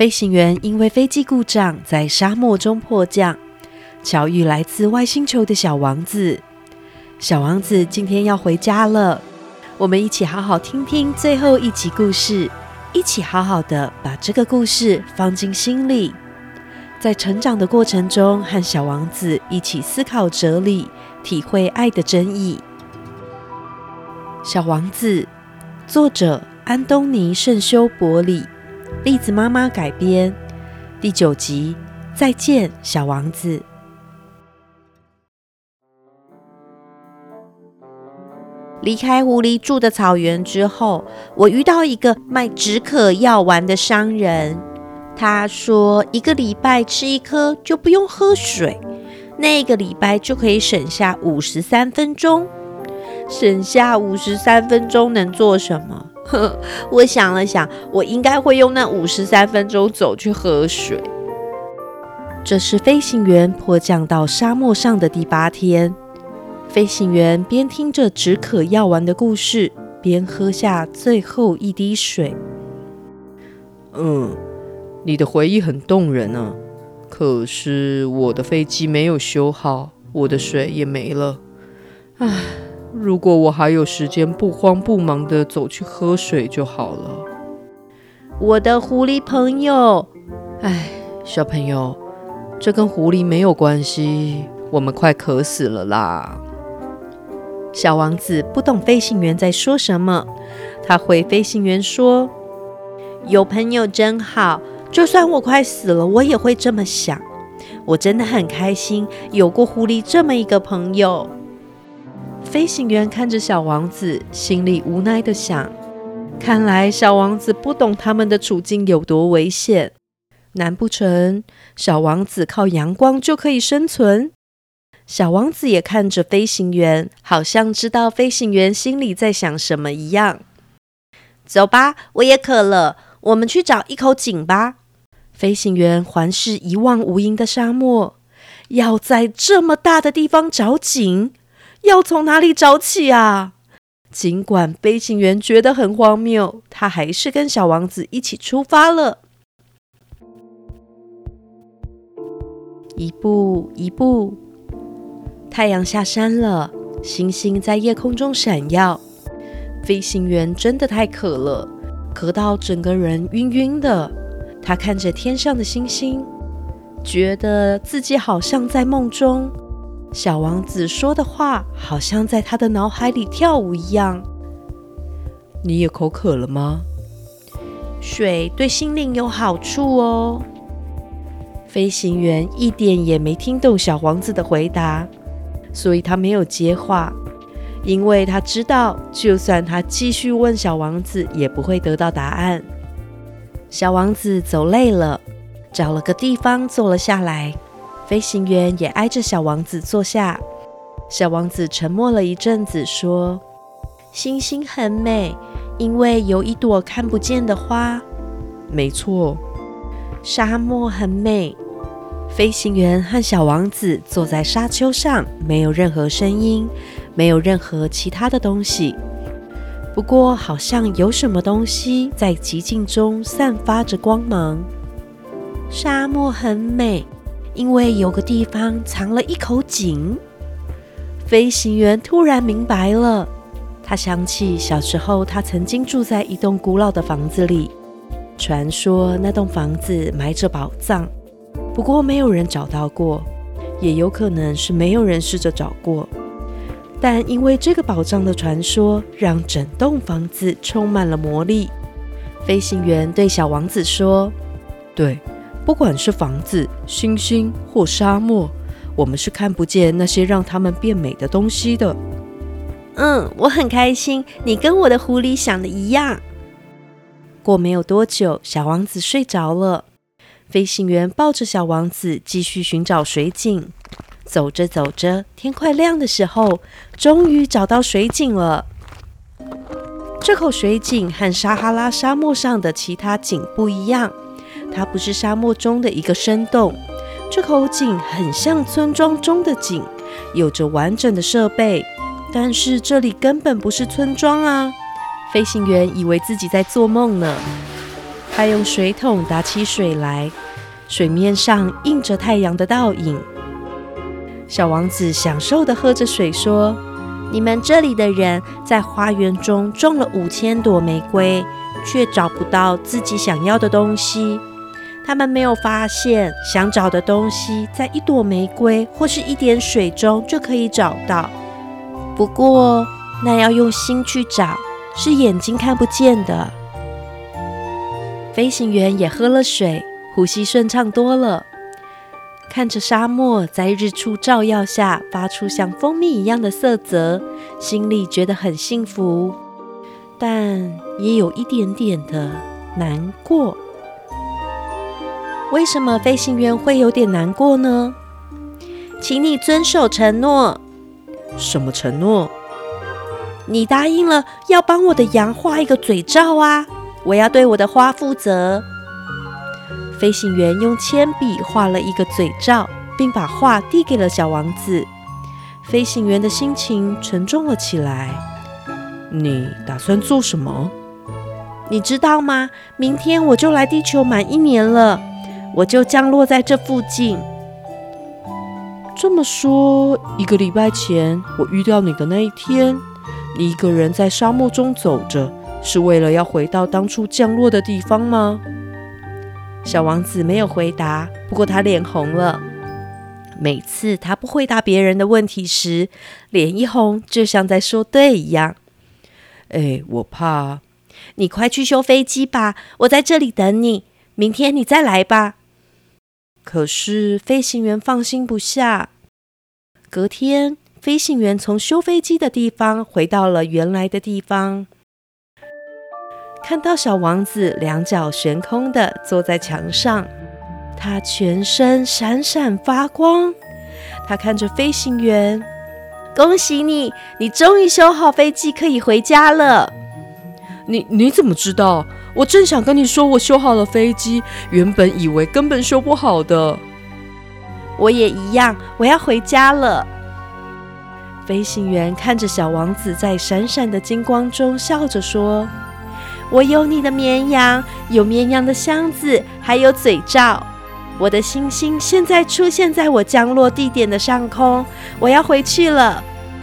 飞行员因为飞机故障在沙漠中迫降，巧遇来自外星球的小王子。小王子今天要回家了，我们一起好好听听最后一集故事，一起好好的把这个故事放进心里，在成长的过程中和小王子一起思考哲理，体会爱的真意。小王子，作者安东尼·圣修伯里。栗子妈妈改编第九集《再见，小王子》。离开狐狸住的草原之后，我遇到一个卖止渴药丸的商人。他说，一个礼拜吃一颗就不用喝水，那个礼拜就可以省下五十三分钟。省下五十三分钟能做什么？我想了想，我应该会用那五十三分钟走去喝水。这是飞行员迫降到沙漠上的第八天。飞行员边听着止渴药丸的故事，边喝下最后一滴水。嗯，你的回忆很动人啊。可是我的飞机没有修好，我的水也没了。唉。如果我还有时间，不慌不忙的走去喝水就好了。我的狐狸朋友，哎，小朋友，这跟狐狸没有关系。我们快渴死了啦！小王子不懂飞行员在说什么，他回飞行员说：“有朋友真好，就算我快死了，我也会这么想。我真的很开心，有过狐狸这么一个朋友。”飞行员看着小王子，心里无奈的想：“看来小王子不懂他们的处境有多危险。难不成小王子靠阳光就可以生存？”小王子也看着飞行员，好像知道飞行员心里在想什么一样。走吧，我也渴了，我们去找一口井吧。飞行员环视一望无垠的沙漠，要在这么大的地方找井？要从哪里找起啊？尽管飞行员觉得很荒谬，他还是跟小王子一起出发了。一步一步，太阳下山了，星星在夜空中闪耀。飞行员真的太渴了，渴到整个人晕晕的。他看着天上的星星，觉得自己好像在梦中。小王子说的话好像在他的脑海里跳舞一样。你也口渴了吗？水对心灵有好处哦。飞行员一点也没听懂小王子的回答，所以他没有接话，因为他知道，就算他继续问小王子，也不会得到答案。小王子走累了，找了个地方坐了下来。飞行员也挨着小王子坐下。小王子沉默了一阵子，说：“星星很美，因为有一朵看不见的花。”没错。沙漠很美。飞行员和小王子坐在沙丘上，没有任何声音，没有任何其他的东西。不过，好像有什么东西在寂静中散发着光芒。沙漠很美。因为有个地方藏了一口井，飞行员突然明白了。他想起小时候，他曾经住在一栋古老的房子里，传说那栋房子埋着宝藏，不过没有人找到过，也有可能是没有人试着找过。但因为这个宝藏的传说，让整栋房子充满了魔力。飞行员对小王子说：“对。”不管是房子、星星或沙漠，我们是看不见那些让它们变美的东西的。嗯，我很开心，你跟我的狐狸想的一样。过没有多久，小王子睡着了。飞行员抱着小王子继续寻找水井。走着走着，天快亮的时候，终于找到水井了。这口水井和撒哈拉沙漠上的其他井不一样。它不是沙漠中的一个深洞，这口井很像村庄中的井，有着完整的设备，但是这里根本不是村庄啊！飞行员以为自己在做梦呢。他用水桶打起水来，水面上映着太阳的倒影。小王子享受的喝着水，说：“你们这里的人在花园中种了五千朵玫瑰，却找不到自己想要的东西。他们没有发现，想找的东西在一朵玫瑰或是一点水中就可以找到。不过，那要用心去找，是眼睛看不见的。”飞行员也喝了水，呼吸顺畅多了。看着沙漠在日出照耀下发出像蜂蜜一样的色泽，心里觉得很幸福，但也有一点点的难过。为什么飞行员会有点难过呢？请你遵守承诺。什么承诺？你答应了要帮我的羊画一个嘴罩啊！我要对我的花负责。飞行员用铅笔画了一个嘴罩，并把画递给了小王子。飞行员的心情沉重了起来。你打算做什么？你知道吗？明天我就来地球满一年了，我就降落在这附近。这么说，一个礼拜前我遇到你的那一天，你一个人在沙漠中走着，是为了要回到当初降落的地方吗？小王子没有回答，不过他脸红了。每次他不回答别人的问题时，脸一红，就像在说对一样。哎，我怕。你快去修飞机吧，我在这里等你。明天你再来吧。可是飞行员放心不下。隔天，飞行员从修飞机的地方回到了原来的地方。看到小王子两脚悬空的坐在墙上，他全身闪闪发光。他看着飞行员：“恭喜你，你终于修好飞机，可以回家了。”“你你怎么知道？我正想跟你说，我修好了飞机，原本以为根本修不好的。”“我也一样，我要回家了。”飞行员看着小王子在闪闪的金光中笑着说。我有你的绵羊，有绵羊的箱子，还有嘴罩。我的星星现在出现在我降落地点的上空。我要回去了。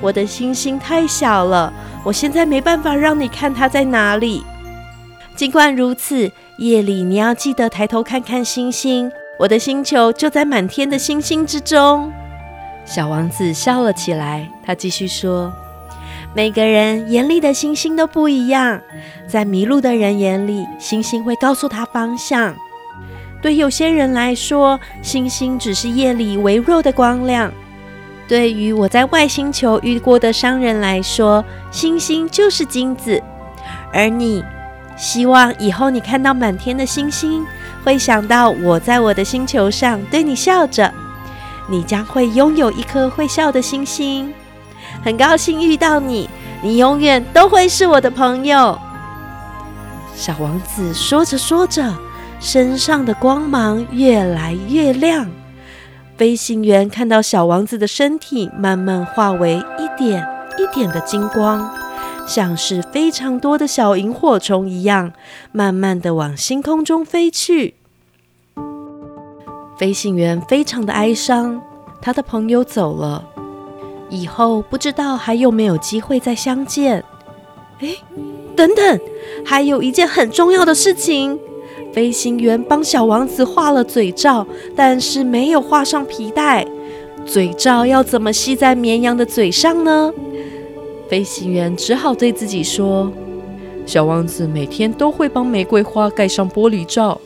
我的星星太小了，我现在没办法让你看它在哪里。尽管如此，夜里你要记得抬头看看星星。我的星球就在满天的星星之中。小王子笑了起来，他继续说。每个人眼里的星星都不一样，在迷路的人眼里，星星会告诉他方向。对有些人来说，星星只是夜里微弱的光亮。对于我在外星球遇过的商人来说，星星就是金子。而你，希望以后你看到满天的星星，会想到我在我的星球上对你笑着，你将会拥有一颗会笑的星星。很高兴遇到你，你永远都会是我的朋友。小王子说着说着，身上的光芒越来越亮。飞行员看到小王子的身体慢慢化为一点一点的金光，像是非常多的小萤火虫一样，慢慢的往星空中飞去。飞行员非常的哀伤，他的朋友走了。以后不知道还有没有机会再相见。哎，等等，还有一件很重要的事情。飞行员帮小王子画了嘴罩，但是没有画上皮带。嘴罩要怎么系在绵羊的嘴上呢？飞行员只好对自己说：“小王子每天都会帮玫瑰花盖上玻璃罩，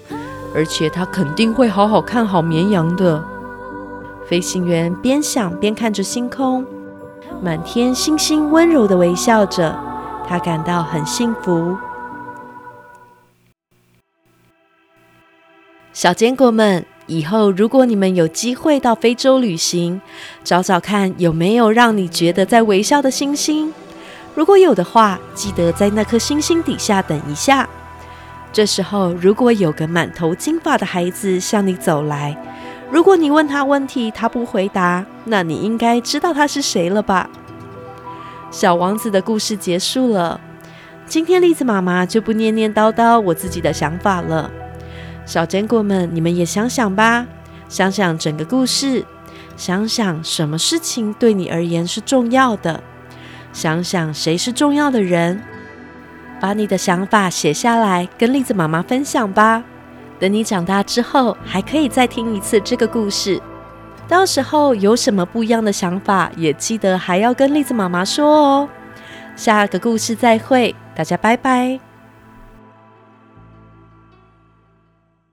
而且他肯定会好好看好绵羊的。”飞行员边想边看着星空，满天星星温柔的微笑着，他感到很幸福。小坚果们，以后如果你们有机会到非洲旅行，找找看有没有让你觉得在微笑的星星。如果有的话，记得在那颗星星底下等一下。这时候，如果有个满头金发的孩子向你走来。如果你问他问题，他不回答，那你应该知道他是谁了吧？小王子的故事结束了。今天栗子妈妈就不念念叨叨我自己的想法了。小坚果们，你们也想想吧，想想整个故事，想想什么事情对你而言是重要的，想想谁是重要的人，把你的想法写下来，跟栗子妈妈分享吧。等你长大之后，还可以再听一次这个故事。到时候有什么不一样的想法，也记得还要跟栗子妈妈说哦。下个故事再会，大家拜拜。